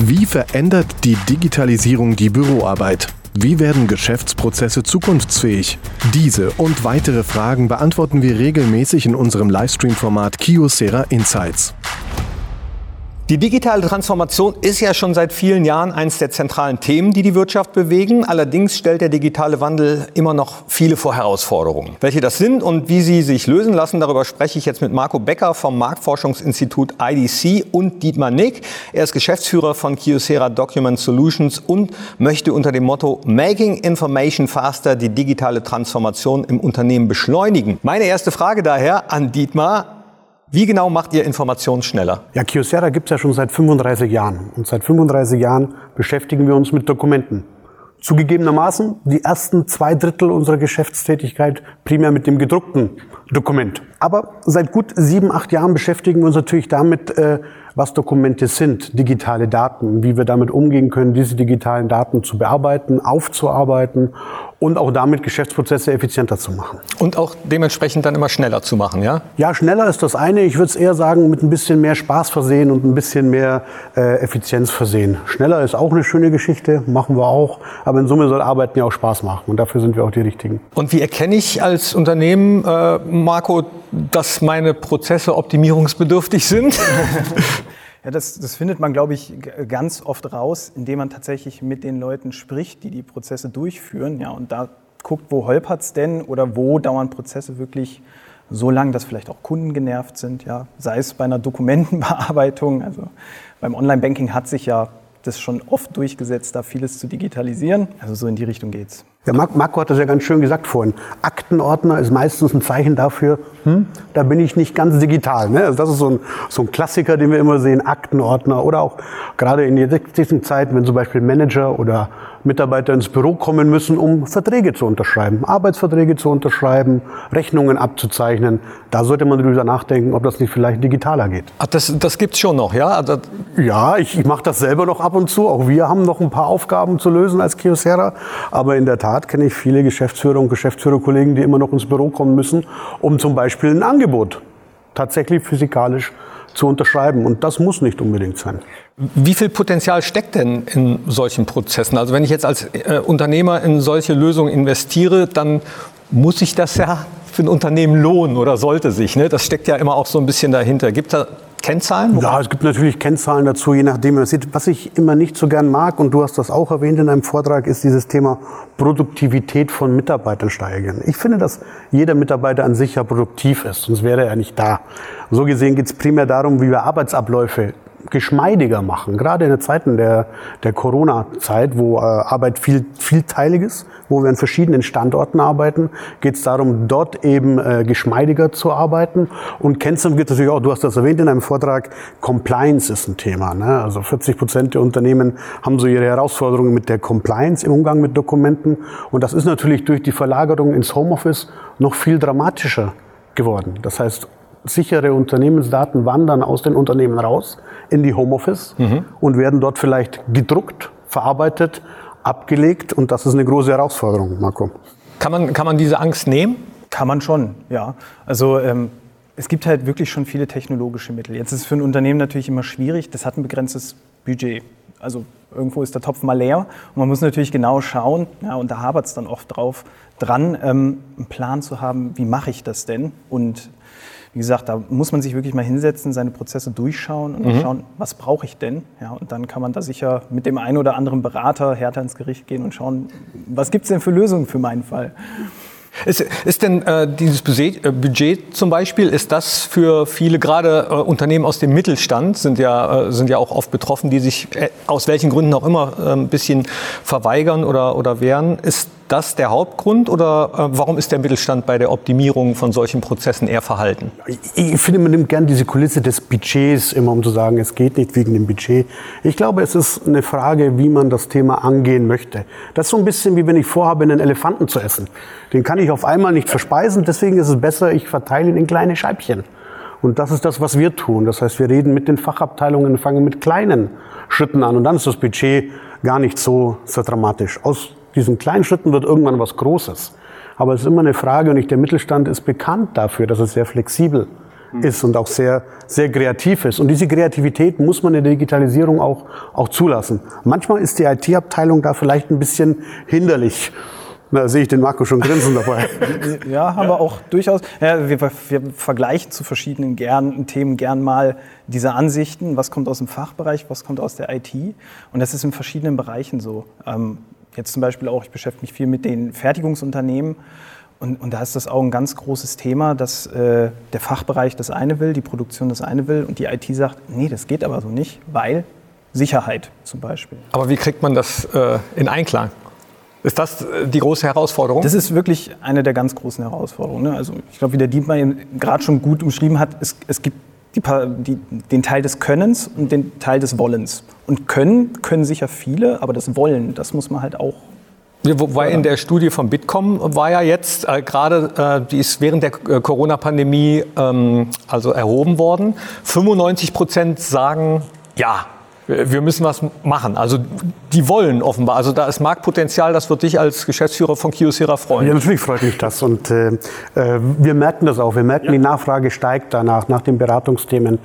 Wie verändert die Digitalisierung die Büroarbeit? Wie werden Geschäftsprozesse zukunftsfähig? Diese und weitere Fragen beantworten wir regelmäßig in unserem Livestream-Format Kiosera Insights. Die digitale Transformation ist ja schon seit vielen Jahren eines der zentralen Themen, die die Wirtschaft bewegen. Allerdings stellt der digitale Wandel immer noch viele vor Herausforderungen. Welche das sind und wie sie sich lösen lassen, darüber spreche ich jetzt mit Marco Becker vom Marktforschungsinstitut IDC und Dietmar Nick. Er ist Geschäftsführer von Kyocera Document Solutions und möchte unter dem Motto Making Information Faster die digitale Transformation im Unternehmen beschleunigen. Meine erste Frage daher an Dietmar. Wie genau macht ihr Informationen schneller? Ja, Kyocera gibt es ja schon seit 35 Jahren. Und seit 35 Jahren beschäftigen wir uns mit Dokumenten. Zugegebenermaßen die ersten zwei Drittel unserer Geschäftstätigkeit primär mit dem gedruckten Dokument. Aber seit gut sieben, acht Jahren beschäftigen wir uns natürlich damit, äh, was Dokumente sind, digitale Daten, wie wir damit umgehen können, diese digitalen Daten zu bearbeiten, aufzuarbeiten und auch damit Geschäftsprozesse effizienter zu machen. Und auch dementsprechend dann immer schneller zu machen, ja? Ja, schneller ist das eine. Ich würde es eher sagen, mit ein bisschen mehr Spaß versehen und ein bisschen mehr äh, Effizienz versehen. Schneller ist auch eine schöne Geschichte, machen wir auch. Aber in Summe soll Arbeiten ja auch Spaß machen und dafür sind wir auch die Richtigen. Und wie erkenne ich als Unternehmen, äh, Marco, dass meine Prozesse optimierungsbedürftig sind? Ja, das, das findet man, glaube ich, ganz oft raus, indem man tatsächlich mit den Leuten spricht, die die Prozesse durchführen. Ja, und da guckt, wo holpert es denn oder wo dauern Prozesse wirklich so lang, dass vielleicht auch Kunden genervt sind. Ja, sei es bei einer Dokumentenbearbeitung. Also beim Online-Banking hat sich ja das schon oft durchgesetzt, da vieles zu digitalisieren. Also so in die Richtung geht's. Der Marco hat das ja ganz schön gesagt vorhin. Aktenordner ist meistens ein Zeichen dafür, hm, da bin ich nicht ganz digital. Ne? Also das ist so ein, so ein Klassiker, den wir immer sehen, Aktenordner. Oder auch gerade in jetzigen Zeiten, wenn zum Beispiel Manager oder Mitarbeiter ins Büro kommen müssen, um Verträge zu unterschreiben, Arbeitsverträge zu unterschreiben, Rechnungen abzuzeichnen. Da sollte man darüber nachdenken, ob das nicht vielleicht digitaler geht. Ach, das das gibt es schon noch, ja? Also ja, ich, ich mache das selber noch ab und zu. Auch wir haben noch ein paar Aufgaben zu lösen als Kiosera. Aber in der Tat Tat kenne ich viele Geschäftsführer und Geschäftsführerkollegen, die immer noch ins Büro kommen müssen, um zum Beispiel ein Angebot tatsächlich physikalisch zu unterschreiben. Und das muss nicht unbedingt sein. Wie viel Potenzial steckt denn in solchen Prozessen? Also wenn ich jetzt als äh, Unternehmer in solche Lösungen investiere, dann muss ich das ja für ein Unternehmen lohnen oder sollte sich. Ne? Das steckt ja immer auch so ein bisschen dahinter. Gibt da Kennzahlen? Ja, es gibt natürlich Kennzahlen dazu, je nachdem, was ich immer nicht so gern mag, und du hast das auch erwähnt in einem Vortrag, ist dieses Thema Produktivität von Mitarbeitern steigern. Ich finde, dass jeder Mitarbeiter an sich ja produktiv ist, sonst wäre er nicht da. So gesehen geht es primär darum, wie wir Arbeitsabläufe geschmeidiger machen. Gerade in den Zeiten der, der Corona-Zeit, wo äh, Arbeit viel, vielteilig ist, wo wir an verschiedenen Standorten arbeiten, geht es darum, dort eben äh, geschmeidiger zu arbeiten. Und Kennzeichen wird natürlich auch, du hast das erwähnt in einem Vortrag, Compliance ist ein Thema. Ne? Also 40 Prozent der Unternehmen haben so ihre Herausforderungen mit der Compliance im Umgang mit Dokumenten. Und das ist natürlich durch die Verlagerung ins Homeoffice noch viel dramatischer geworden. Das heißt, sichere Unternehmensdaten wandern aus den Unternehmen raus in die Homeoffice mhm. und werden dort vielleicht gedruckt, verarbeitet, abgelegt. Und das ist eine große Herausforderung, Marco. Kann man, kann man diese Angst nehmen? Kann man schon, ja. Also ähm, es gibt halt wirklich schon viele technologische Mittel. Jetzt ist es für ein Unternehmen natürlich immer schwierig. Das hat ein begrenztes Budget. Also irgendwo ist der Topf mal leer und man muss natürlich genau schauen, ja, und da hapert es dann oft drauf, dran, ähm, einen Plan zu haben, wie mache ich das denn? Und wie gesagt, da muss man sich wirklich mal hinsetzen, seine Prozesse durchschauen und mhm. schauen, was brauche ich denn? Ja, und dann kann man da sicher mit dem einen oder anderen Berater härter ins Gericht gehen und schauen, was gibt es denn für Lösungen für meinen Fall? Ist, ist denn äh, dieses Budget, äh, Budget, zum Beispiel, ist das für viele, gerade äh, Unternehmen aus dem Mittelstand, sind ja, äh, sind ja auch oft betroffen, die sich äh, aus welchen Gründen auch immer äh, ein bisschen verweigern oder, oder wehren. Ist das der Hauptgrund oder äh, warum ist der Mittelstand bei der Optimierung von solchen Prozessen eher verhalten? Ich, ich finde, man nimmt gern diese Kulisse des Budgets immer, um zu sagen, es geht nicht wegen dem Budget. Ich glaube, es ist eine Frage, wie man das Thema angehen möchte. Das ist so ein bisschen wie wenn ich vorhabe, einen Elefanten zu essen. Den kann ich auf einmal nicht verspeisen, deswegen ist es besser, ich verteile ihn in kleine Scheibchen. Und das ist das, was wir tun. Das heißt, wir reden mit den Fachabteilungen, fangen mit kleinen Schritten an und dann ist das Budget gar nicht so, so dramatisch. Aus diesen kleinen Schritten wird irgendwann was Großes. Aber es ist immer eine Frage und nicht der Mittelstand ist bekannt dafür, dass es sehr flexibel ist und auch sehr, sehr kreativ ist. Und diese Kreativität muss man in der Digitalisierung auch, auch zulassen. Manchmal ist die IT-Abteilung da vielleicht ein bisschen hinderlich. Da sehe ich den Marco schon grinsen dabei. Ja, haben wir auch durchaus. Ja, wir, wir, vergleichen zu verschiedenen gern, Themen gern mal diese Ansichten. Was kommt aus dem Fachbereich, was kommt aus der IT? Und das ist in verschiedenen Bereichen so. Ähm, jetzt zum Beispiel auch, ich beschäftige mich viel mit den Fertigungsunternehmen. Und, und da ist das auch ein ganz großes Thema, dass äh, der Fachbereich das eine will, die Produktion das eine will und die IT sagt, nee, das geht aber so nicht, weil Sicherheit zum Beispiel. Aber wie kriegt man das äh, in Einklang? Ist das äh, die große Herausforderung? Das ist wirklich eine der ganz großen Herausforderungen. Ne? Also ich glaube, wie der Dietmar gerade schon gut umschrieben hat, es, es gibt die, die, den Teil des Könnens und den Teil des Wollens. Und können können sicher viele, aber das Wollen, das muss man halt auch Wobei in der Studie von Bitkom war ja jetzt äh, gerade, äh, die ist während der äh, Corona-Pandemie ähm, also erhoben worden. 95 Prozent sagen, ja, wir müssen was machen. Also die wollen offenbar. Also da ist Marktpotenzial, das wird dich als Geschäftsführer von Kiosera freuen. Ja, natürlich freut mich das. Und äh, äh wir merken das auch. Wir merken, ja. die Nachfrage steigt danach, nach den Beratungsthemen.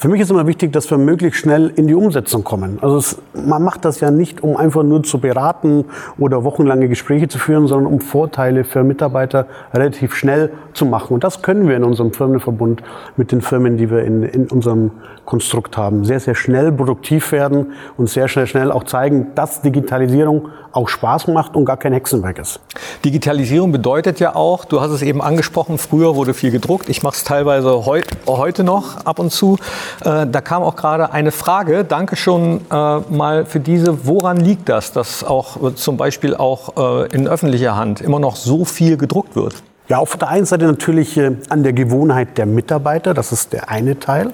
Für mich ist immer wichtig, dass wir möglichst schnell in die Umsetzung kommen. Also es, man macht das ja nicht, um einfach nur zu beraten oder wochenlange Gespräche zu führen, sondern um Vorteile für Mitarbeiter relativ schnell zu machen. Und das können wir in unserem Firmenverbund mit den Firmen, die wir in, in unserem Konstrukt haben. Sehr, sehr schnell produktiv werden und sehr schnell, schnell auch zeigen, dass Digitalisierung auch Spaß macht und gar kein Hexenwerk ist. Digitalisierung bedeutet ja auch, du hast es eben angesprochen, früher wurde viel gedruckt. Ich mache es teilweise heu heute noch ab und zu. Äh, da kam auch gerade eine Frage. Danke schon äh, mal für diese. Woran liegt das, dass auch äh, zum Beispiel auch äh, in öffentlicher Hand immer noch so viel gedruckt wird? Ja, auf der einen Seite natürlich an der Gewohnheit der Mitarbeiter. Das ist der eine Teil.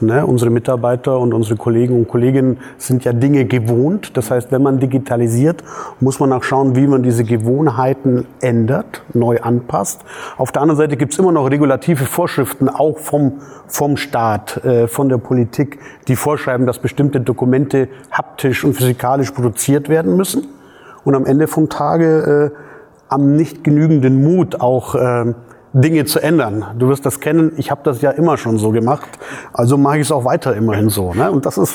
Ne? Unsere Mitarbeiter und unsere Kollegen und Kolleginnen sind ja Dinge gewohnt. Das heißt, wenn man digitalisiert, muss man auch schauen, wie man diese Gewohnheiten ändert, neu anpasst. Auf der anderen Seite gibt es immer noch regulative Vorschriften, auch vom, vom Staat, äh, von der Politik, die vorschreiben, dass bestimmte Dokumente haptisch und physikalisch produziert werden müssen. Und am Ende vom Tage äh, am nicht genügenden Mut auch äh, Dinge zu ändern. Du wirst das kennen, ich habe das ja immer schon so gemacht, also mache ich es auch weiter immerhin so. Ne? Und das ist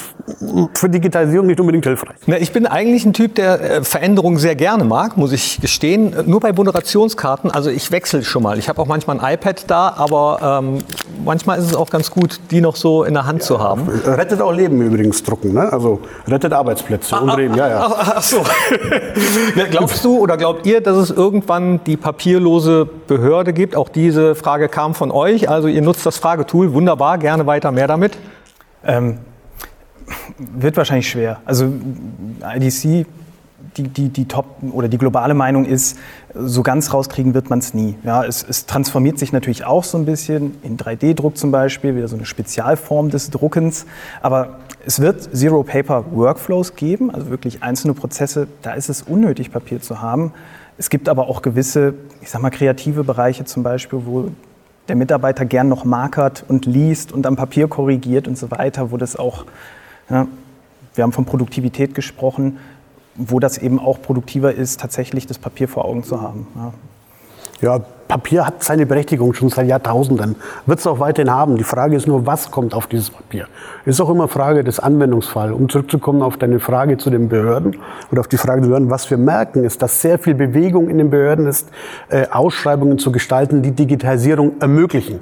für Digitalisierung nicht unbedingt hilfreich. Na, ich bin eigentlich ein Typ, der äh, Veränderungen sehr gerne mag, muss ich gestehen. Nur bei Moderationskarten, also ich wechsle schon mal. Ich habe auch manchmal ein iPad da, aber ähm, manchmal ist es auch ganz gut, die noch so in der Hand ja, zu haben. Rettet auch Leben übrigens, drucken. Ne? Also rettet Arbeitsplätze ah, und Leben, ja, ja. Ach, ach so. Glaubst du oder glaubt ihr, dass es irgendwann die papierlose Behörde gibt, auch diese Frage kam von euch. Also ihr nutzt das Fragetool. Wunderbar, gerne weiter, mehr damit. Ähm, wird wahrscheinlich schwer. Also IDC, die, die, die Top oder die globale Meinung ist, so ganz rauskriegen wird man es nie. Ja, es, es, transformiert sich natürlich auch so ein bisschen in 3D-Druck zum Beispiel, wieder so eine Spezialform des Druckens. Aber es wird Zero-Paper-Workflows geben, also wirklich einzelne Prozesse. Da ist es unnötig, Papier zu haben. Es gibt aber auch gewisse, ich sag mal, kreative Bereiche zum Beispiel, wo der Mitarbeiter gern noch markert und liest und am Papier korrigiert und so weiter, wo das auch, ja, wir haben von Produktivität gesprochen, wo das eben auch produktiver ist, tatsächlich das Papier vor Augen zu haben. Ja. Ja, Papier hat seine Berechtigung schon seit Jahrtausenden, wird es auch weiterhin haben. Die Frage ist nur, was kommt auf dieses Papier? Ist auch immer Frage des Anwendungsfalls. Um zurückzukommen auf deine Frage zu den Behörden oder auf die Frage der Behörden, was wir merken, ist, dass sehr viel Bewegung in den Behörden ist, äh, Ausschreibungen zu gestalten, die Digitalisierung ermöglichen.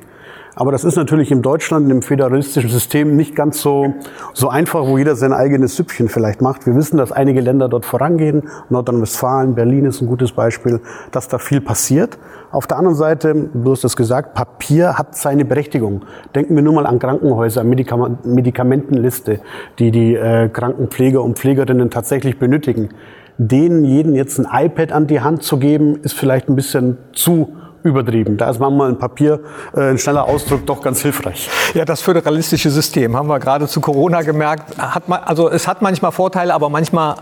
Aber das ist natürlich in Deutschland, im föderalistischen System, nicht ganz so, so einfach, wo jeder sein eigenes Süppchen vielleicht macht. Wir wissen, dass einige Länder dort vorangehen. Nordrhein-Westfalen, Berlin ist ein gutes Beispiel, dass da viel passiert. Auf der anderen Seite, du hast es gesagt, Papier hat seine Berechtigung. Denken wir nur mal an Krankenhäuser, Medikamentenliste, die die äh, Krankenpfleger und Pflegerinnen tatsächlich benötigen. Denen jeden jetzt ein iPad an die Hand zu geben, ist vielleicht ein bisschen zu übertrieben. Da ist manchmal ein Papier, äh, ein schneller Ausdruck doch ganz hilfreich. Ja, das föderalistische System haben wir gerade zu Corona gemerkt. Hat man, also es hat manchmal Vorteile, aber manchmal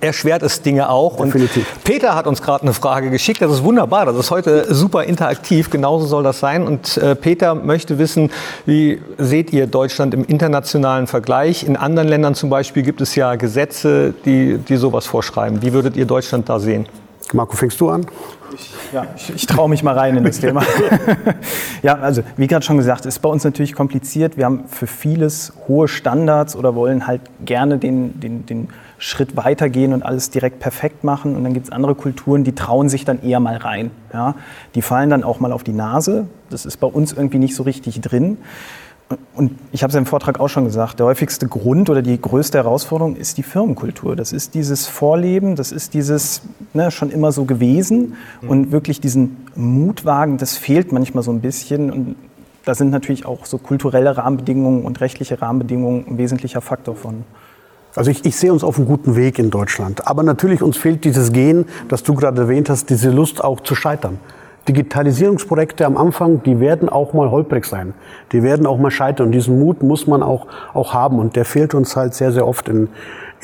erschwert es Dinge auch. Definitiv. Und Peter hat uns gerade eine Frage geschickt. Das ist wunderbar. Das ist heute super interaktiv. Genauso soll das sein. Und äh, Peter möchte wissen, wie seht ihr Deutschland im internationalen Vergleich? In anderen Ländern zum Beispiel gibt es ja Gesetze, die, die sowas vorschreiben. Wie würdet ihr Deutschland da sehen? Marco, fängst du an? Ich, ja, ich, ich traue mich mal rein in das Thema. ja, also wie gerade schon gesagt, ist bei uns natürlich kompliziert. Wir haben für vieles hohe Standards oder wollen halt gerne den, den, den Schritt weitergehen und alles direkt perfekt machen. Und dann gibt es andere Kulturen, die trauen sich dann eher mal rein. Ja? Die fallen dann auch mal auf die Nase. Das ist bei uns irgendwie nicht so richtig drin. Und ich habe es im Vortrag auch schon gesagt, der häufigste Grund oder die größte Herausforderung ist die Firmenkultur. Das ist dieses Vorleben, das ist dieses ne, schon immer so gewesen. Mhm. Und wirklich diesen Mutwagen, das fehlt manchmal so ein bisschen. Und da sind natürlich auch so kulturelle Rahmenbedingungen und rechtliche Rahmenbedingungen ein wesentlicher Faktor von. Also ich, ich sehe uns auf einem guten Weg in Deutschland. Aber natürlich uns fehlt dieses Gen, das du gerade erwähnt hast, diese Lust auch zu scheitern. Digitalisierungsprojekte am Anfang, die werden auch mal holprig sein. Die werden auch mal scheitern. Und diesen Mut muss man auch, auch haben. Und der fehlt uns halt sehr, sehr oft in,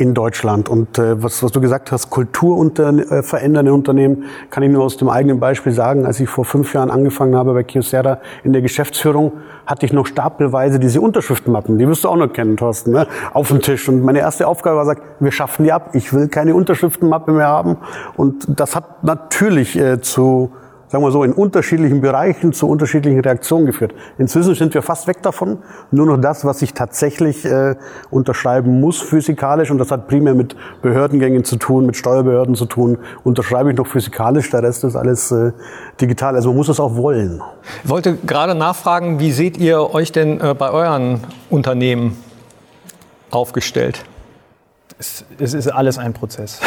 in Deutschland. Und äh, was, was du gesagt hast, Kultur unter, äh, verändernde Unternehmen, kann ich nur aus dem eigenen Beispiel sagen. Als ich vor fünf Jahren angefangen habe bei Kyocera in der Geschäftsführung, hatte ich noch stapelweise diese Unterschriftenmappen, die wirst du auch noch kennen, Thorsten, ne? auf dem Tisch. Und meine erste Aufgabe war, sagt, wir schaffen die ab. Ich will keine Unterschriftenmappe mehr haben. Und das hat natürlich äh, zu sagen wir so, in unterschiedlichen Bereichen zu unterschiedlichen Reaktionen geführt. Inzwischen sind wir fast weg davon. Nur noch das, was ich tatsächlich äh, unterschreiben muss physikalisch, und das hat primär mit Behördengängen zu tun, mit Steuerbehörden zu tun, unterschreibe ich noch physikalisch, der Rest ist alles äh, digital. Also man muss es auch wollen. Ich wollte gerade nachfragen, wie seht ihr euch denn äh, bei euren Unternehmen aufgestellt? Es, es ist alles ein Prozess.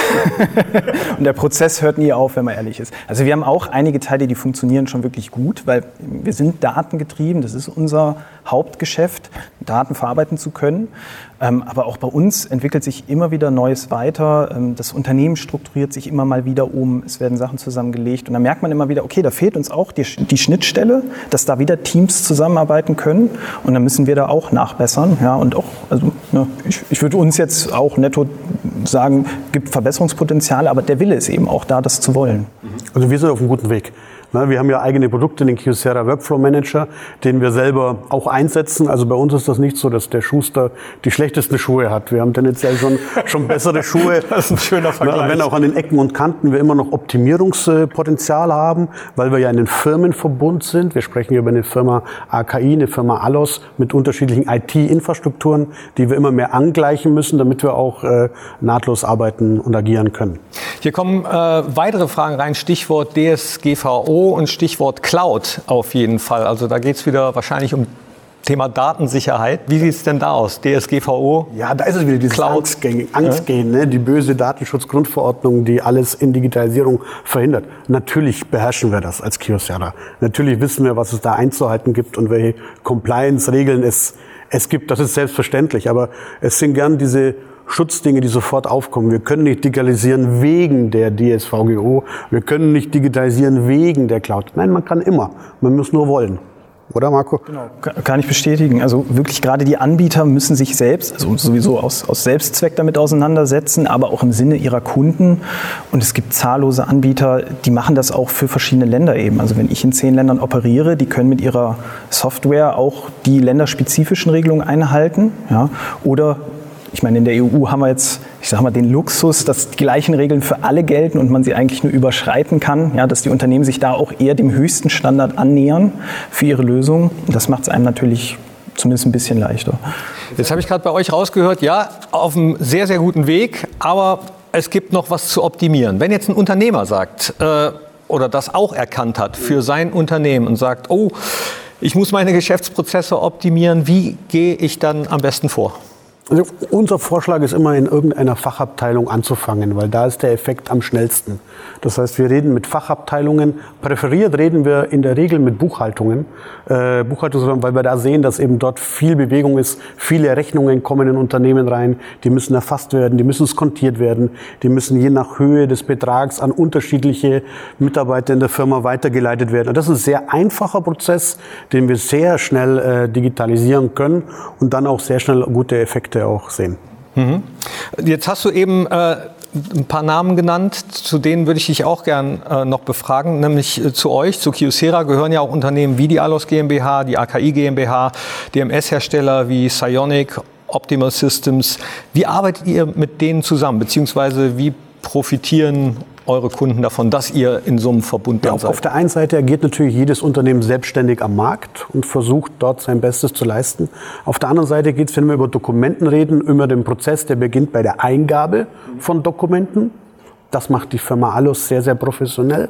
und der Prozess hört nie auf, wenn man ehrlich ist. Also wir haben auch einige Teile, die funktionieren schon wirklich gut, weil wir sind datengetrieben. Das ist unser Hauptgeschäft, Daten verarbeiten zu können. Ähm, aber auch bei uns entwickelt sich immer wieder Neues weiter. Ähm, das Unternehmen strukturiert sich immer mal wieder um. Es werden Sachen zusammengelegt. Und dann merkt man immer wieder, okay, da fehlt uns auch die, die Schnittstelle, dass da wieder Teams zusammenarbeiten können. Und dann müssen wir da auch nachbessern. Ja, und auch, also ne, ich, ich würde uns jetzt auch netto sagen, gibt Verbesserungspotenzial, aber der Wille ist eben auch da, das zu wollen. Also wir sind auf einem guten Weg. Wir haben ja eigene Produkte, den Kyocera Workflow Manager, den wir selber auch einsetzen. Also bei uns ist das nicht so, dass der Schuster die schlechtesten Schuhe hat. Wir haben tendenziell schon, schon bessere Schuhe. Das ist ein schöner Vergleich. Wenn auch an den Ecken und Kanten wir immer noch Optimierungspotenzial haben, weil wir ja in den Firmenverbund sind. Wir sprechen hier über eine Firma AKI, eine Firma Alos mit unterschiedlichen IT-Infrastrukturen, die wir immer mehr angleichen müssen, damit wir auch äh, nahtlos arbeiten und agieren können. Hier kommen äh, weitere Fragen rein. Stichwort DSGVO und Stichwort Cloud auf jeden Fall. Also da geht es wieder wahrscheinlich um Thema Datensicherheit. Wie sieht es denn da aus? DSGVO? Ja, da ist es wieder dieses Cloud. Angstgehen, Angstgehen ne? die böse Datenschutzgrundverordnung, die alles in Digitalisierung verhindert. Natürlich beherrschen wir das als Kyocera. Natürlich wissen wir, was es da einzuhalten gibt und welche Compliance-Regeln es, es gibt. Das ist selbstverständlich. Aber es sind gern diese Schutzdinge, die sofort aufkommen. Wir können nicht digitalisieren wegen der DSVGO. Wir können nicht digitalisieren wegen der Cloud. Nein, man kann immer. Man muss nur wollen. Oder Marco? Genau, kann ich bestätigen. Also wirklich gerade die Anbieter müssen sich selbst, also sowieso aus, aus Selbstzweck damit auseinandersetzen, aber auch im Sinne ihrer Kunden. Und es gibt zahllose Anbieter, die machen das auch für verschiedene Länder eben. Also wenn ich in zehn Ländern operiere, die können mit ihrer Software auch die länderspezifischen Regelungen einhalten. Ja, oder ich meine, in der EU haben wir jetzt, ich sage mal, den Luxus, dass die gleichen Regeln für alle gelten und man sie eigentlich nur überschreiten kann, ja, dass die Unternehmen sich da auch eher dem höchsten Standard annähern für ihre Lösung. Das macht es einem natürlich zumindest ein bisschen leichter. Jetzt habe ich gerade bei euch rausgehört, ja, auf einem sehr, sehr guten Weg, aber es gibt noch was zu optimieren. Wenn jetzt ein Unternehmer sagt äh, oder das auch erkannt hat für sein Unternehmen und sagt, oh, ich muss meine Geschäftsprozesse optimieren, wie gehe ich dann am besten vor? Also unser Vorschlag ist immer in irgendeiner Fachabteilung anzufangen, weil da ist der Effekt am schnellsten. Das heißt, wir reden mit Fachabteilungen. Präferiert reden wir in der Regel mit Buchhaltungen, äh, Buchhaltungen, weil wir da sehen, dass eben dort viel Bewegung ist. Viele Rechnungen kommen in Unternehmen rein, die müssen erfasst werden, die müssen skontiert werden, die müssen je nach Höhe des Betrags an unterschiedliche Mitarbeiter in der Firma weitergeleitet werden. Und das ist ein sehr einfacher Prozess, den wir sehr schnell äh, digitalisieren können und dann auch sehr schnell gute Effekte auch sehen. Mhm. Jetzt hast du eben äh, ein paar Namen genannt, zu denen würde ich dich auch gern äh, noch befragen, nämlich äh, zu euch, zu Kyocera gehören ja auch Unternehmen wie die Alos GmbH, die AKI GmbH, DMS-Hersteller wie Sionic, Optimal Systems. Wie arbeitet ihr mit denen zusammen, beziehungsweise wie profitieren eure Kunden davon, dass ihr in so einem Verbund ja, seid? Auf der einen Seite agiert natürlich jedes Unternehmen selbstständig am Markt und versucht dort sein Bestes zu leisten. Auf der anderen Seite geht es, wenn wir über Dokumenten reden, über den Prozess, der beginnt bei der Eingabe von Dokumenten. Das macht die Firma Alus sehr, sehr professionell.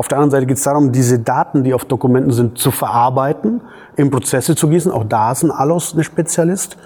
Auf der anderen Seite geht es darum, diese Daten, die auf Dokumenten sind, zu verarbeiten, in Prozesse zu gießen. Auch da ist ein Alos ein Spezialist.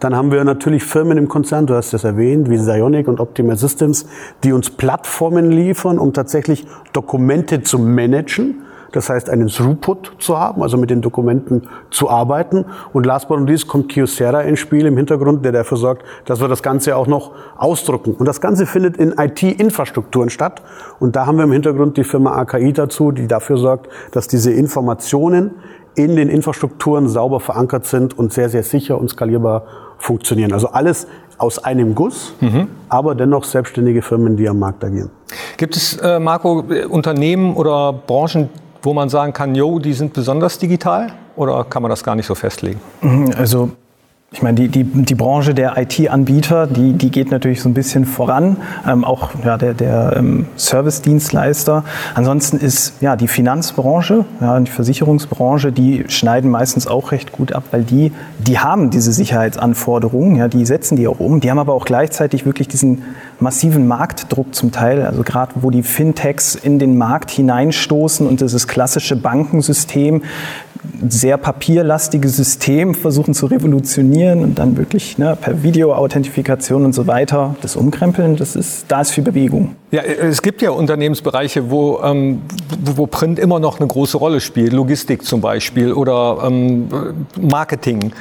Dann haben wir natürlich Firmen im Konzern, du hast das erwähnt, wie Sionic und Optimal Systems, die uns Plattformen liefern, um tatsächlich Dokumente zu managen das heißt einen Throughput zu haben, also mit den Dokumenten zu arbeiten. Und last but not least kommt Kyocera ins Spiel im Hintergrund, der dafür sorgt, dass wir das Ganze auch noch ausdrucken. Und das Ganze findet in IT-Infrastrukturen statt. Und da haben wir im Hintergrund die Firma AKI dazu, die dafür sorgt, dass diese Informationen in den Infrastrukturen sauber verankert sind und sehr, sehr sicher und skalierbar funktionieren. Also alles aus einem Guss, mhm. aber dennoch selbstständige Firmen, die am Markt agieren. Gibt es, äh, Marco, Unternehmen oder Branchen, wo man sagen kann, jo, die sind besonders digital? Oder kann man das gar nicht so festlegen? Also ich meine, die, die, die Branche der IT-Anbieter, die, die geht natürlich so ein bisschen voran, ähm, auch ja, der, der ähm, Service-Dienstleister. Ansonsten ist ja die Finanzbranche, ja, die Versicherungsbranche, die schneiden meistens auch recht gut ab, weil die, die haben diese Sicherheitsanforderungen, ja, die setzen die auch um. Die haben aber auch gleichzeitig wirklich diesen massiven Marktdruck zum Teil, also gerade wo die Fintechs in den Markt hineinstoßen und dieses klassische Bankensystem sehr papierlastige System versuchen zu revolutionieren und dann wirklich ne, per Video-Authentifikation und so weiter das umkrempeln, das ist, da ist viel Bewegung. Ja, es gibt ja Unternehmensbereiche, wo, ähm, wo Print immer noch eine große Rolle spielt, Logistik zum Beispiel oder ähm, Marketing.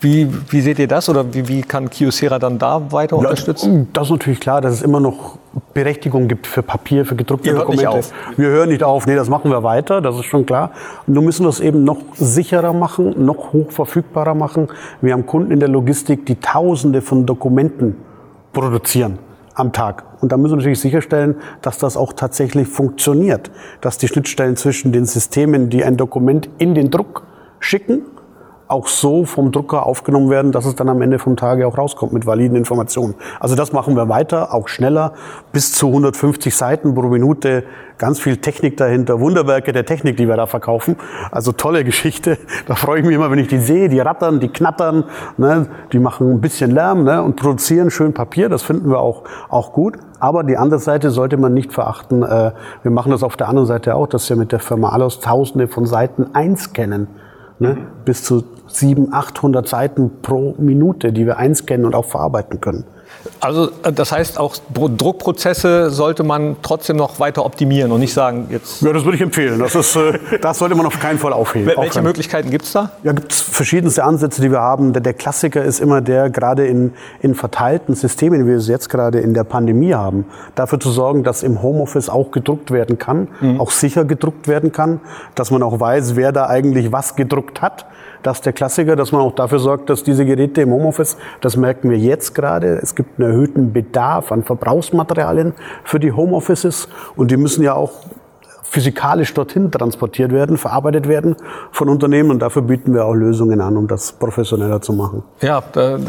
Wie, wie seht ihr das oder wie, wie kann Kyocera dann da weiter unterstützen? Das ist natürlich klar, dass es immer noch Berechtigung gibt für Papier, für gedruckte ihr Dokumente. Hört nicht auf. Wir hören nicht auf. Nee, das machen wir weiter, das ist schon klar. Nur müssen wir es eben noch sicherer machen, noch hochverfügbarer machen. Wir haben Kunden in der Logistik, die Tausende von Dokumenten produzieren am Tag. Und da müssen wir natürlich sicherstellen, dass das auch tatsächlich funktioniert, dass die Schnittstellen zwischen den Systemen, die ein Dokument in den Druck schicken, auch so vom Drucker aufgenommen werden, dass es dann am Ende vom Tage auch rauskommt mit validen Informationen. Also das machen wir weiter, auch schneller, bis zu 150 Seiten pro Minute, ganz viel Technik dahinter, Wunderwerke der Technik, die wir da verkaufen. Also tolle Geschichte. Da freue ich mich immer, wenn ich die sehe, die rattern, die knattern, ne, die machen ein bisschen Lärm ne, und produzieren schön Papier. Das finden wir auch, auch gut. Aber die andere Seite sollte man nicht verachten. Äh, wir machen das auf der anderen Seite auch, dass wir mit der Firma Alos tausende von Seiten einscannen. Ne? Bis zu 700, 800 Seiten pro Minute, die wir einscannen und auch verarbeiten können. Also äh, das heißt, auch Druckprozesse sollte man trotzdem noch weiter optimieren und nicht sagen, jetzt... Ja, das würde ich empfehlen. Das, ist, äh, das sollte man auf keinen Fall aufheben. Welche aufhören. Möglichkeiten gibt es da? Ja, gibt es verschiedenste Ansätze, die wir haben. Der, der Klassiker ist immer der, gerade in, in verteilten Systemen, wie wir es jetzt gerade in der Pandemie haben, dafür zu sorgen, dass im Homeoffice auch gedruckt werden kann, mhm. auch sicher gedruckt werden kann, dass man auch weiß, wer da eigentlich was gedruckt hat das ist der Klassiker, dass man auch dafür sorgt, dass diese Geräte im Homeoffice, das merken wir jetzt gerade, es gibt einen erhöhten Bedarf an Verbrauchsmaterialien für die Homeoffices und die müssen ja auch physikalisch dorthin transportiert werden, verarbeitet werden von Unternehmen. Und dafür bieten wir auch Lösungen an, um das professioneller zu machen. Ja,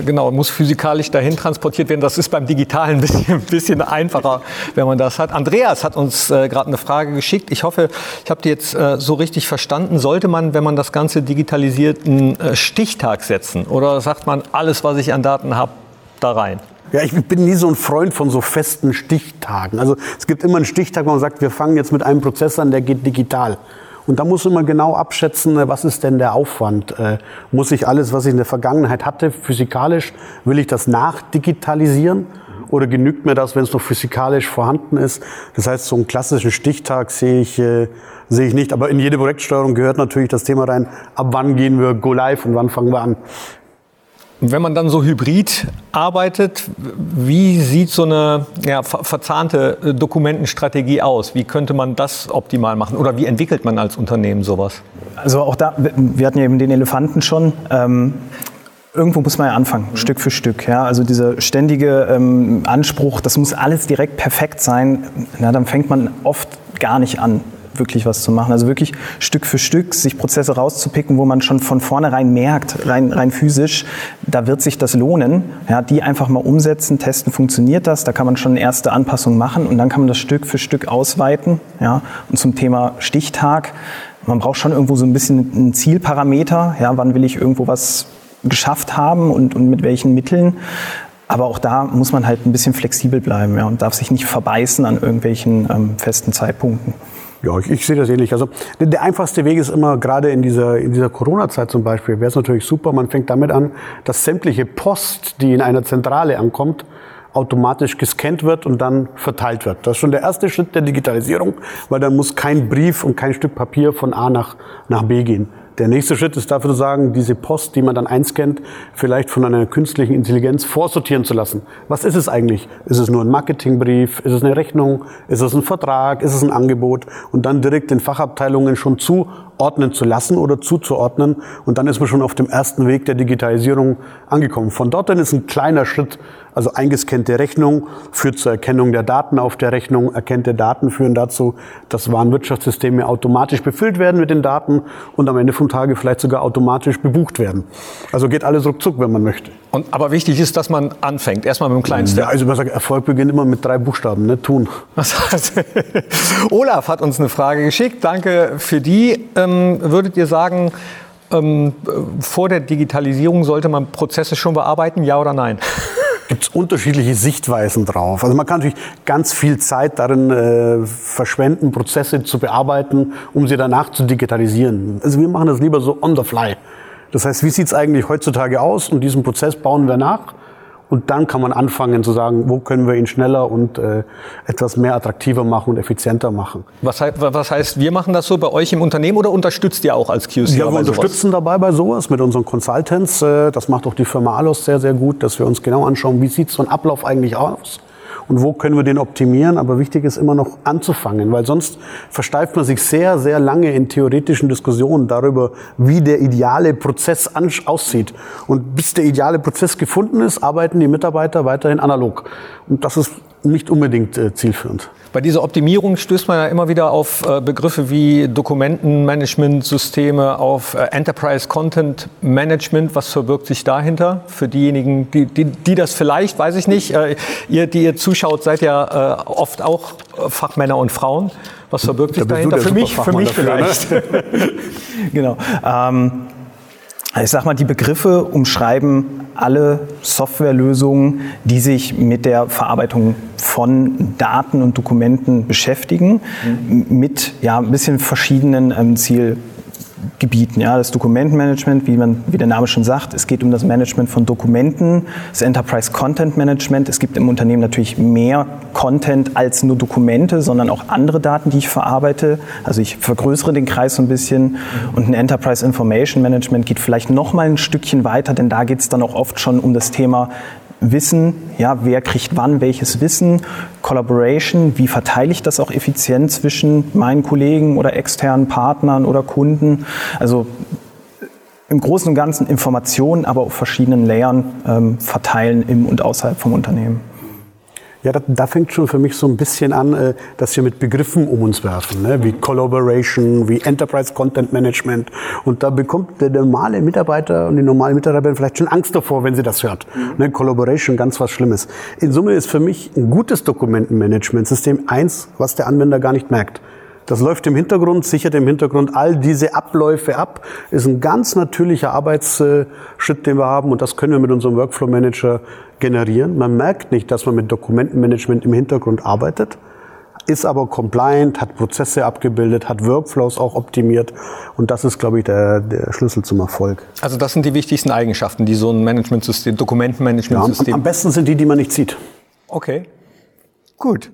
genau, muss physikalisch dahin transportiert werden. Das ist beim Digitalen ein bisschen, bisschen einfacher, wenn man das hat. Andreas hat uns äh, gerade eine Frage geschickt. Ich hoffe, ich habe die jetzt äh, so richtig verstanden. Sollte man, wenn man das Ganze digitalisiert, einen äh, Stichtag setzen? Oder sagt man, alles, was ich an Daten habe, da rein? Ja, ich bin nie so ein Freund von so festen Stichtagen. Also es gibt immer einen Stichtag, wo man sagt, wir fangen jetzt mit einem Prozess an, der geht digital. Und da muss man genau abschätzen, äh, was ist denn der Aufwand? Äh, muss ich alles, was ich in der Vergangenheit hatte, physikalisch, will ich das nachdigitalisieren? Oder genügt mir das, wenn es noch physikalisch vorhanden ist? Das heißt, so einen klassischen Stichtag sehe ich, äh, sehe ich nicht. Aber in jede Projektsteuerung gehört natürlich das Thema rein, ab wann gehen wir go live und wann fangen wir an. Wenn man dann so hybrid arbeitet, wie sieht so eine ja, verzahnte äh, Dokumentenstrategie aus? Wie könnte man das optimal machen? Oder wie entwickelt man als Unternehmen sowas? Also auch da, wir hatten ja eben den Elefanten schon. Ähm, irgendwo muss man ja anfangen, mhm. Stück für Stück. Ja? Also dieser ständige ähm, Anspruch, das muss alles direkt perfekt sein, na, dann fängt man oft gar nicht an. Wirklich was zu machen. Also wirklich Stück für Stück sich Prozesse rauszupicken, wo man schon von vornherein merkt, rein, rein physisch, da wird sich das lohnen. Ja, die einfach mal umsetzen, testen, funktioniert das, da kann man schon erste Anpassungen machen und dann kann man das Stück für Stück ausweiten. Ja. Und zum Thema Stichtag, man braucht schon irgendwo so ein bisschen einen Zielparameter, ja, wann will ich irgendwo was geschafft haben und, und mit welchen Mitteln. Aber auch da muss man halt ein bisschen flexibel bleiben ja, und darf sich nicht verbeißen an irgendwelchen ähm, festen Zeitpunkten. Ja, ich, ich sehe das ähnlich. Also der, der einfachste Weg ist immer, gerade in dieser, in dieser Corona-Zeit zum Beispiel, wäre es natürlich super, man fängt damit an, dass sämtliche Post, die in einer Zentrale ankommt, automatisch gescannt wird und dann verteilt wird. Das ist schon der erste Schritt der Digitalisierung, weil dann muss kein Brief und kein Stück Papier von A nach, nach B gehen. Der nächste Schritt ist dafür zu sagen, diese Post, die man dann einscannt, vielleicht von einer künstlichen Intelligenz vorsortieren zu lassen. Was ist es eigentlich? Ist es nur ein Marketingbrief? Ist es eine Rechnung? Ist es ein Vertrag? Ist es ein Angebot? Und dann direkt den Fachabteilungen schon zuordnen zu lassen oder zuzuordnen. Und dann ist man schon auf dem ersten Weg der Digitalisierung angekommen. Von dort dann ist ein kleiner Schritt also eingescannte Rechnung führt zur Erkennung der Daten auf der Rechnung. Erkennte Daten führen dazu, dass Warenwirtschaftssysteme automatisch befüllt werden mit den Daten und am Ende vom Tage vielleicht sogar automatisch bebucht werden. Also geht alles ruckzuck, wenn man möchte. Und, aber wichtig ist, dass man anfängt. Erstmal mit dem kleinen Step. Ja, also man sagt, Erfolg beginnt immer mit drei Buchstaben, ne? tun. Was heißt? Olaf hat uns eine Frage geschickt. Danke für die. Ähm, würdet ihr sagen, ähm, vor der Digitalisierung sollte man Prozesse schon bearbeiten, ja oder nein? Gibt es unterschiedliche Sichtweisen drauf. Also man kann natürlich ganz viel Zeit darin äh, verschwenden, Prozesse zu bearbeiten, um sie danach zu digitalisieren. Also wir machen das lieber so on the fly. Das heißt, wie sieht es eigentlich heutzutage aus? Und diesen Prozess bauen wir nach. Und dann kann man anfangen zu sagen, wo können wir ihn schneller und äh, etwas mehr attraktiver machen und effizienter machen. Was, was, heißt, wir machen das so bei euch im Unternehmen oder unterstützt ihr auch als QC? Ja, wir unterstützen dabei bei sowas mit unseren Consultants. Äh, das macht auch die Firma Alos sehr, sehr gut, dass wir uns genau anschauen, wie sieht so ein Ablauf eigentlich aus und wo können wir den optimieren. Aber wichtig ist immer noch anzufangen, weil sonst versteift man sich sehr, sehr lange in theoretischen Diskussionen darüber, wie der ideale Prozess aussieht. Und bis der ideale Prozess gefunden ist, arbeiten die Mitarbeiter weiterhin analog. Und das ist nicht unbedingt äh, zielführend. Bei dieser Optimierung stößt man ja immer wieder auf äh, Begriffe wie Dokumentenmanagementsysteme, auf äh, Enterprise Content Management. Was verbirgt sich dahinter? Für diejenigen, die, die, die das vielleicht, weiß ich nicht, äh, ihr, die ihr zuschaut, seid ja oft auch Fachmänner und Frauen. Was verbirgt sich dahinter? Für mich, für mich dafür, ne? vielleicht. Genau. Ähm, ich sag mal, die Begriffe umschreiben alle Softwarelösungen, die sich mit der Verarbeitung von Daten und Dokumenten beschäftigen, mhm. mit ja, ein bisschen verschiedenen ähm, Ziel, Gebieten. Ja, das Dokumentenmanagement, wie, wie der Name schon sagt, es geht um das Management von Dokumenten, das Enterprise Content Management. Es gibt im Unternehmen natürlich mehr Content als nur Dokumente, sondern auch andere Daten, die ich verarbeite. Also ich vergrößere den Kreis so ein bisschen. Und ein Enterprise Information Management geht vielleicht noch mal ein Stückchen weiter, denn da geht es dann auch oft schon um das Thema Wissen, ja, wer kriegt wann welches Wissen, Collaboration, wie verteile ich das auch effizient zwischen meinen Kollegen oder externen Partnern oder Kunden. Also im Großen und Ganzen Informationen, aber auf verschiedenen Layern ähm, verteilen im und außerhalb vom Unternehmen. Ja, da, da, fängt schon für mich so ein bisschen an, äh, dass wir mit Begriffen um uns werfen, ne? wie Collaboration, wie Enterprise Content Management. Und da bekommt der normale Mitarbeiter und die normale Mitarbeiterin vielleicht schon Angst davor, wenn sie das hört. Mhm. Ne? Collaboration, ganz was Schlimmes. In Summe ist für mich ein gutes Dokumentenmanagementsystem eins, was der Anwender gar nicht merkt. Das läuft im Hintergrund, sichert im Hintergrund all diese Abläufe ab. Ist ein ganz natürlicher Arbeitsschritt, den wir haben und das können wir mit unserem Workflow Manager generieren. Man merkt nicht, dass man mit Dokumentenmanagement im Hintergrund arbeitet, ist aber compliant, hat Prozesse abgebildet, hat Workflows auch optimiert und das ist, glaube ich, der, der Schlüssel zum Erfolg. Also das sind die wichtigsten Eigenschaften, die so ein Managementsystem, Dokumentenmanagementsystem. Ja, am, am besten sind die, die man nicht sieht. Okay, gut.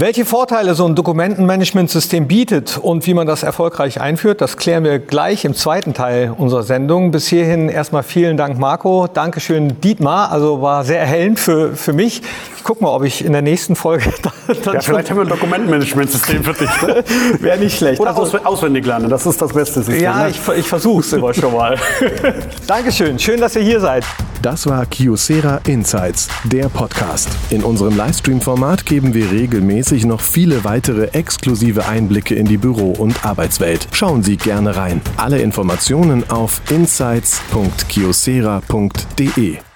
Welche Vorteile so ein Dokumentenmanagementsystem bietet und wie man das erfolgreich einführt, das klären wir gleich im zweiten Teil unserer Sendung. Bis hierhin erstmal vielen Dank, Marco. Dankeschön, Dietmar. Also war sehr erhellend für, für mich. Ich guck mal, ob ich in der nächsten Folge. Dann ja, vielleicht haben wir ein Dokumentenmanagementsystem für dich. Ne? Wäre nicht schlecht. Oder also, auswendig lernen, das ist das beste System. Ja, ne? ich, ich versuche es immer schon mal. Dankeschön, schön, dass ihr hier seid. Das war Kiosera Insights, der Podcast. In unserem Livestream-Format geben wir regelmäßig noch viele weitere exklusive Einblicke in die Büro- und Arbeitswelt. Schauen Sie gerne rein. Alle Informationen auf insights.kiosera.de.